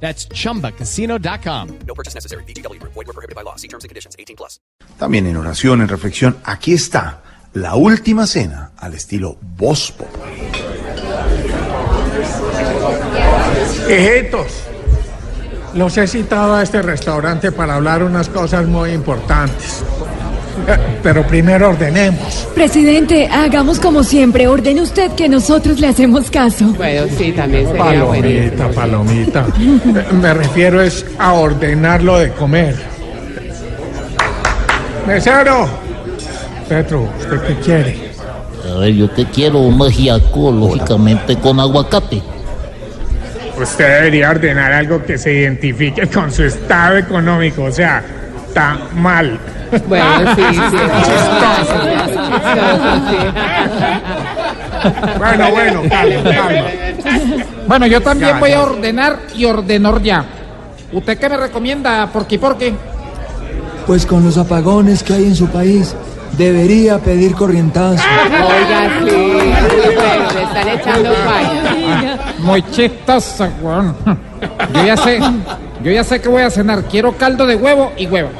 That's chumbacasino.com. No purchase necessary. BGW. Void were prohibited by law. See terms and conditions. 18 plus. También en oración, en reflexión, aquí está la última cena al estilo Populi. Hijitos, los he citado a este restaurante para hablar unas cosas muy importantes. Pero primero ordenemos. Presidente, hagamos como siempre. Ordene usted que nosotros le hacemos caso. Bueno, sí, también sería buenísimo. Palomita, palomita. Eh, Me refiero es a ordenar lo de comer. Mesero. Petro, ¿usted qué quiere? A ver, yo que quiero un ajiaco, lógicamente con aguacate. Usted debería ordenar algo que se identifique con su estado económico, o sea, está mal. Bueno, sí, sí. Bueno, bueno, calma, calma. Bueno, yo también voy a ordenar y ordenor ya. ¿Usted qué me recomienda, Porqui Porqui? Pues con los apagones que hay en su país, debería pedir corrientazo. Oiga, sí. Bueno, le están echando falla. Muy chistosa, weón. Yo ya sé, yo ya sé que voy a cenar. Quiero caldo de huevo y huevo.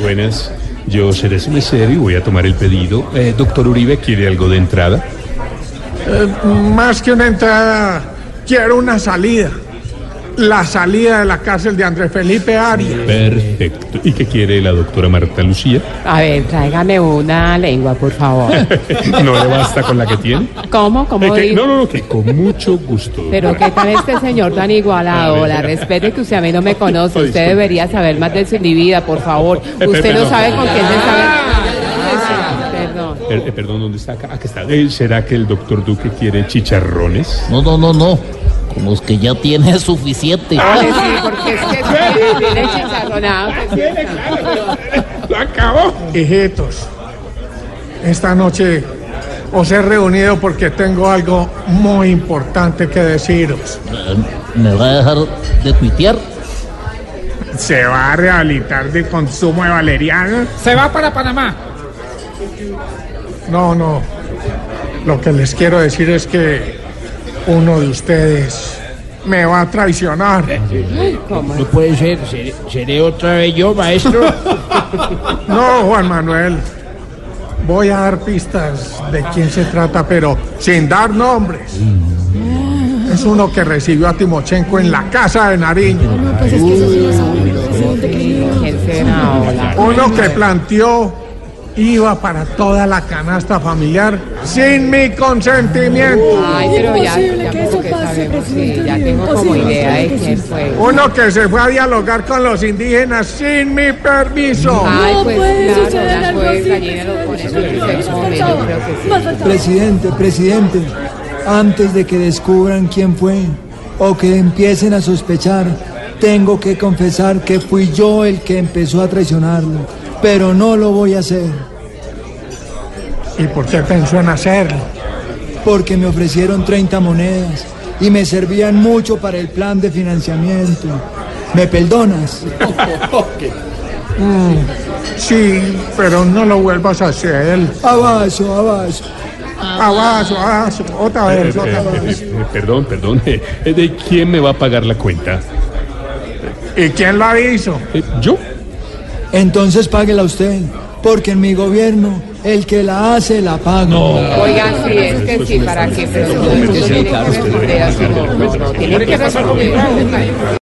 Buenas, yo seré su mesero y voy a tomar el pedido. Eh, doctor Uribe, ¿quiere algo de entrada? Eh, más que una entrada, quiero una salida. La salida de la cárcel de Andrés Felipe Arias. Perfecto. ¿Y qué quiere la doctora Marta Lucía? A ver, tráigame una lengua, por favor. ¿No le basta con la que tiene? ¿Cómo? ¿Cómo Eh, que- no, no, no, que con mucho gusto. Pero qué tal este señor tan igualado, la respete que usted a mí no me conoce, usted debería saber más de su vida, por favor. Usted no sabe con quién se sabe. Perdón. Per- eh, perdón, ¿dónde está? Acá, acá está. Eh, ¿Será que el doctor Duque quiere chicharrones? No, no, no, no. Con los que ya tiene suficiente. Ay, sí, porque es que tiene. ¡Lo acabó! Hijitos, esta noche os he reunido porque tengo algo muy importante que deciros. Eh, ¿Me va a dejar de tuitear? Se va a rehabilitar del consumo de valeriana. Se va para Panamá. No, no. Lo que les quiero decir es que uno de ustedes me va a traicionar. No puede ser. ¿Seré, otra vez yo, maestro? No, Juan Manuel. Voy a dar pistas de quién se trata, pero sin dar nombres. Es uno que recibió a Timochenko en la casa de Nariño. Pues. Uno que planteó IVA para toda la canasta familiar sin mi consentimiento. Ay, pero ya, Imposible ya que eso que pase, sabemos, sí, ya tengo como imposible, idea de quién fue. Uno que se fue a dialogar con los indígenas sin mi permiso. Ay, No pues puede claro, suceder las algo jueves así, gallinas lo. Presidente, presidente, antes de que descubran quién fue o que empiecen a sospechar, tengo que confesar que fui yo el que empezó a traicionarlo, pero no lo voy a hacer, ¿Y por qué pensó en hacerlo? porque me ofrecieron 30 monedas y me servían mucho para el plan de financiamiento. ¿Me perdonas? Sí, pero no lo vuelvas a hacer. Abajo, abajo. Abajo, abajo, otra Eh, vez, eh, otra eh, vez. eh, perdón, perdón. ¿De quién me va a pagar la cuenta? ¿Y quién lo hizo? Eh, ¿Yo? Entonces páguela usted, porque en mi gobierno el que la hace la paga. Oigan, sí, es que sí, para qué, pero no, no tiene que responder así, no, no, no, tiene que responder.